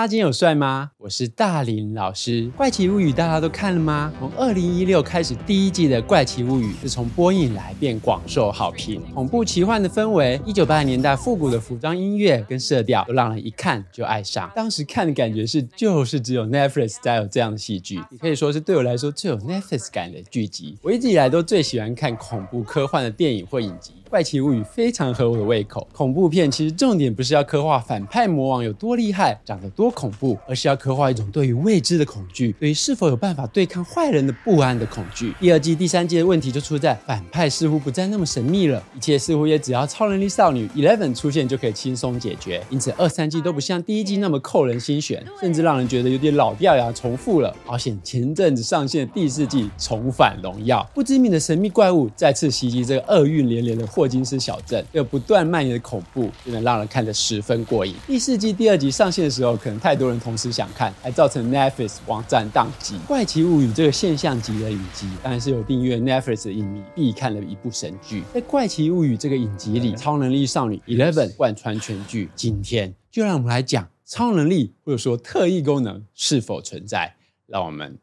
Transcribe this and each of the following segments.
大家今天有帅吗？我是大林老师。《怪奇物语》大家都看了吗？从二零一六开始，第一季的《怪奇物语》自从播映来便广受好评。恐怖奇幻的氛围，一九八零年代复古的服装、音乐跟色调，都让人一看就爱上。当时看的感觉是，就是只有 Netflix 才有这样的戏剧，也可以说是对我来说最有 Netflix 感的剧集。我一直以来都最喜欢看恐怖科幻的电影或影集。怪奇物语非常合我的胃口。恐怖片其实重点不是要刻画反派魔王有多厉害，长得多恐怖，而是要刻画一种对于未知的恐惧，对于是否有办法对抗坏人的不安的恐惧。第二季、第三季的问题就出在反派似乎不再那么神秘了，一切似乎也只要超能力少女 Eleven 出现就可以轻松解决。因此二三季都不像第一季那么扣人心弦，甚至让人觉得有点老掉牙、重复了。好险前阵子上线的第四季重返荣耀，不知名的神秘怪物再次袭击这个厄运连连的霍金斯小镇，有不断蔓延的恐怖，就能让人看得十分过瘾。第四季第二集上线的时候，可能太多人同时想看，还造成 Netflix 网站宕机。怪奇物语这个现象级的影集，当然是有订阅 Netflix 的影迷必看的一部神剧。在怪奇物语这个影集里，超能力少女 Eleven 贯穿全剧。今天就让我们来讲超能力或者说特异功能是否存在。让我们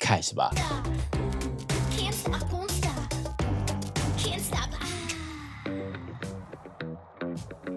开始吧。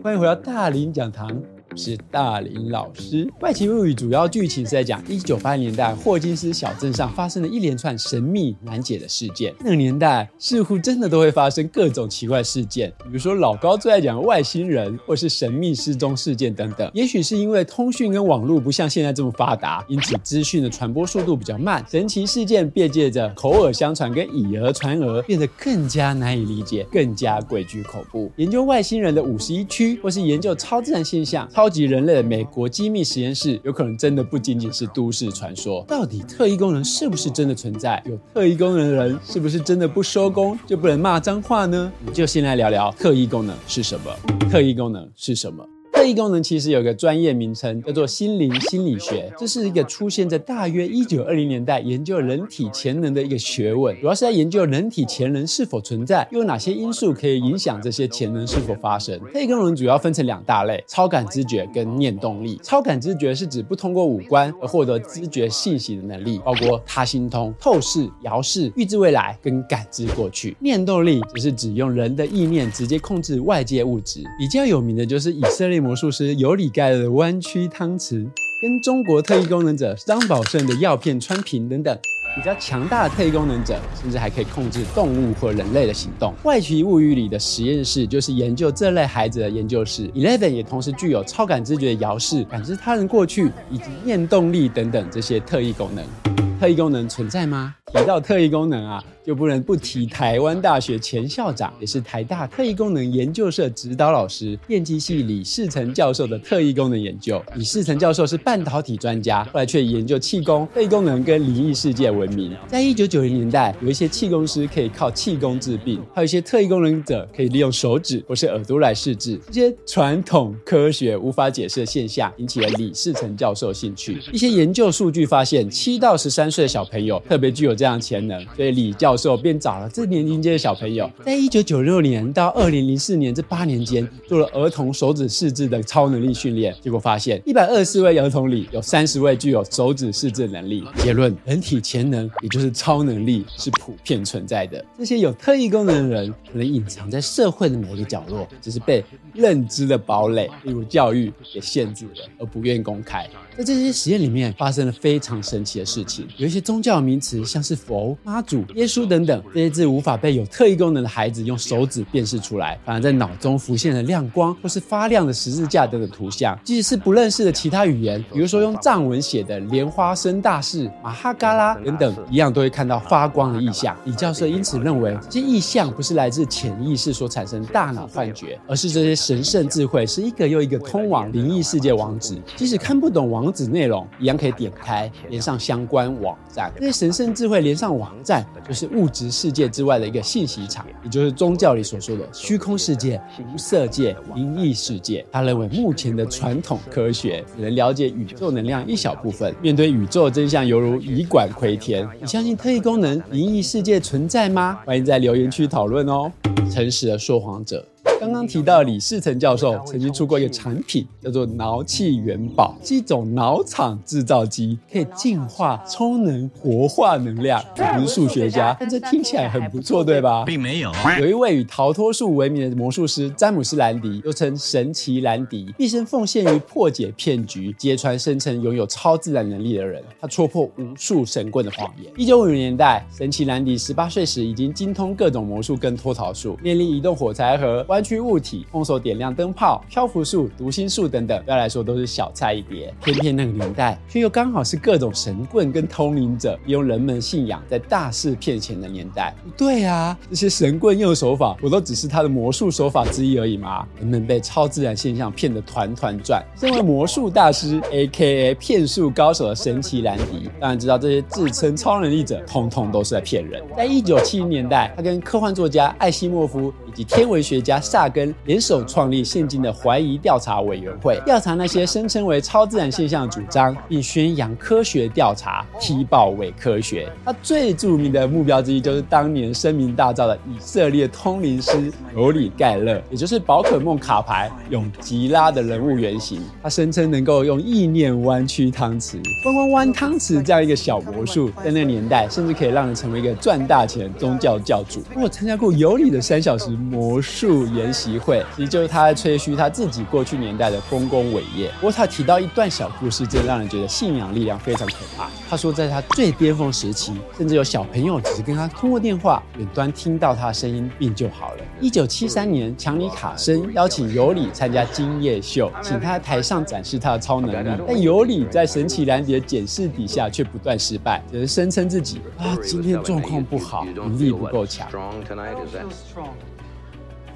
欢迎回到大林讲堂。是大林老师，《怪奇物语》主要剧情是在讲一九八零年代霍金斯小镇上发生的一连串神秘难解的事件。那个年代似乎真的都会发生各种奇怪事件，比如说老高最爱讲的外星人，或是神秘失踪事件等等。也许是因为通讯跟网络不像现在这么发达，因此资讯的传播速度比较慢，神奇事件便借着口耳相传跟以讹传讹，变得更加难以理解，更加诡谲恐怖。研究外星人的五十一区，或是研究超自然现象。超级人类的美国机密实验室有可能真的不仅仅是都市传说。到底特异功能是不是真的存在？有特异功能的人是不是真的不收工就不能骂脏话呢？我们就先来聊聊特异功能是什么。特异功能是什么？特异功能其实有个专业名称，叫做心灵心理学。这是一个出现在大约一九二零年代，研究人体潜能的一个学问，主要是在研究人体潜能是否存在，又有哪些因素可以影响这些潜能是否发生。特异功能主要分成两大类：超感知觉跟念动力。超感知觉是指不通过五官而获得知觉信息的能力，包括他心通、透视、遥视、预知未来跟感知过去。念动力则是指用人的意念直接控制外界物质。比较有名的就是以色列魔术师尤里盖尔的弯曲汤匙，跟中国特异功能者张宝胜的药片穿屏等等，比较强大的特异功能者，甚至还可以控制动物或人类的行动。外奇物语里的实验室就是研究这类孩子的研究室。Eleven 也同时具有超感知觉的遥视、感知他人过去以及念动力等等这些特异功能。特异功能存在吗？提到特异功能啊。就不能不提台湾大学前校长，也是台大特异功能研究社指导老师，电机系李世成教授的特异功能研究。李世成教授是半导体专家，后来却以研究气功、特异功能跟灵异世界闻名。在一九九零年代，有一些气功师可以靠气功治病，还有一些特异功能者可以利用手指或是耳朵来试治。这些传统科学无法解释的现象，引起了李世成教授兴趣。一些研究数据发现，七到十三岁的小朋友特别具有这样的潜能，所以李教授便找了这年龄阶的小朋友，在一九九六年到二零零四年这八年间，做了儿童手指试制的超能力训练，结果发现一百二十四位儿童里有三十位具有手指试制能力。结论：人体潜能，也就是超能力，是普遍存在的。这些有特异功能的人，可能隐藏在社会的每一个角落，只是被认知的堡垒，例如教育，给限制了，而不愿公开。在这些实验里面，发生了非常神奇的事情。有一些宗教名词，像是佛、妈祖、耶稣等等，这些字无法被有特异功能的孩子用手指辨识出来，反而在脑中浮现了亮光或是发亮的十字架等等图像。即使是不认识的其他语言，比如说用藏文写的“莲花生大士”、“马哈嘎拉”等等，一样都会看到发光的意象。李教授因此认为，这些意象不是来自潜意识所产生的大脑幻觉，而是这些神圣智慧是一个又一个通往灵异世界网址。即使看不懂。网址内容一样可以点开，连上相关网站。这些神圣智慧连上网站，就是物质世界之外的一个信息场，也就是宗教里所说的虚空世界、无色界、灵异世界。他认为目前的传统科学只能了解宇宙能量一小部分，面对宇宙真相犹如以管窥天。你相信特异功能、灵异世界存在吗？欢迎在留言区讨论哦。诚实的说谎者。刚刚提到李世成教授曾经出过一个产品，叫做脑气元宝，是一种脑场制造机，可以净化、充能、活化能量。我不是数学家，但这听起来很不错，对吧？并没有。有一位以逃脱术闻名的魔术师詹姆斯兰迪，又称神奇兰迪，一生奉献于破解骗局、揭穿声称拥有超自然能力的人。他戳破无数神棍的谎言。一九五零年代，神奇兰迪十八岁时已经精通各种魔术跟脱逃术，念力移动火柴盒、弯曲物体、空手点亮灯泡、漂浮术、读心术等等，对他来说都是小菜一碟。偏偏那个年代，却又刚好是各种神棍跟通灵者用人们信仰在大肆骗钱的年代。对啊，这些神棍用手法，不都只是他的魔术手法之一而已吗？人们被超自然现象骗得团团转。身为魔术大师 （A.K.A. 骗术高手）的神奇兰迪，当然知道这些自称超能力者，通通都是在骗人。在一九七零年代，他跟科幻作家艾西莫夫以及天文学家萨根联手创立现今的怀疑调查委员会，调查那些声称为超自然现象的主张，并宣扬科学调查，踢爆伪科学。他最著名的目标之一，就是当年声名大噪的以色列通灵师尤里盖勒，也就是宝可梦卡牌永吉拉的人物原型。他声称能够用意念弯曲汤匙，弯弯弯汤匙这样一个小魔术，在那个年代甚至可以让人成为一个赚大钱的宗教教主。我参加过尤里的三小时魔术研习会，其实就是他在吹嘘他自己过去年代的丰功伟业。不过他提到一段小故事，真的让人觉得信仰力量非常可怕。他说，在他最巅峰时期，甚至有小朋友只是跟他通过电话，远端听到他的声音，病就好了。一九七三年，强尼卡森邀请尤里参加今夜秀，请他在台上展示他的超能力。但尤里在神奇兰迪的检视底下，却不断失败，只是声称自己啊，今天状况不好，能力不够强。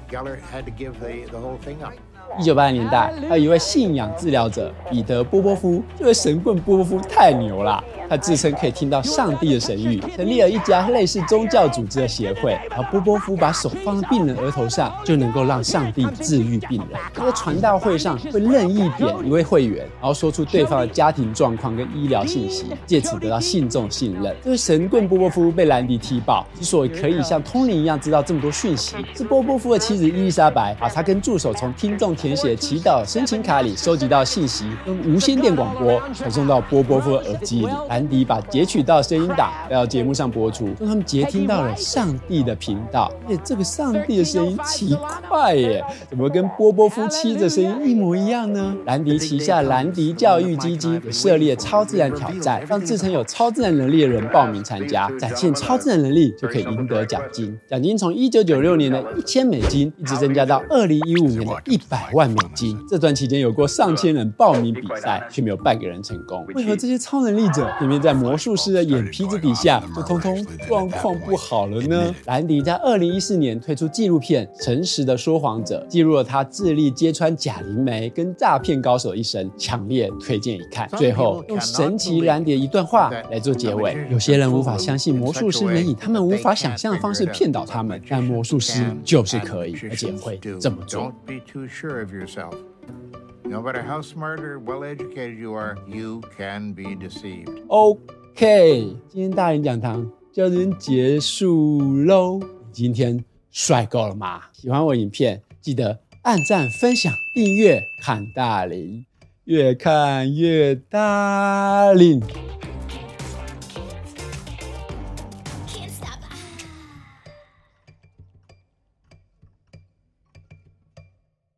Geller had to give the, the whole thing up. 一九八零年代，还有一位信仰治疗者彼得波波夫，这位神棍波波夫太牛了。他自称可以听到上帝的神谕，成立了一家类似宗教组织的协会。而波波夫把手放在病人额头上，就能够让上帝治愈病人。他在传道会上会任意点一位会员，然后说出对方的家庭状况跟医疗信息，借此得到信众信任。这位神棍波波夫被兰迪踢爆，之所以可以像通灵一样知道这么多讯息，是波波夫的妻子伊丽莎白把他跟助手从听众填写祈祷申请卡里收集到信息，用无线电广播传送到波波夫耳机里。兰迪把截取到声音档带到节目上播出，让他们接听到了上帝的频道。而且这个上帝的声音奇怪耶，怎么跟波波夫妻的声音一模一样呢？兰迪旗下兰迪教育基金设立了超自然挑战，让自称有超自然能力的人报名参加，展现超自然能力就可以赢得奖金。奖金从一九九六年的一千美金，一直增加到二零一五年的一百万美金。这段期间有过上千人报名比赛，却没有半个人成功。为何这些超能力者偏偏在魔术师的眼皮子底下，就通通状况不好了呢？兰迪在二零一四年推出纪录片《诚实的说谎者》，记录了他致力揭穿假灵媒跟诈骗高手一生，强烈推荐一看。最后用神奇兰迪的一段话来做结尾：有些人无法相信魔术师能以他们无法想象的方式骗倒他们，但魔术师就是可以，而且会这么做。Yourself No matter how smart or well-educated you are, you can be deceived. OK，今天大林讲堂就到这边结束喽。今天帅够了吗？喜欢我影片，记得按赞、分享、订阅，看大林，越看越大林。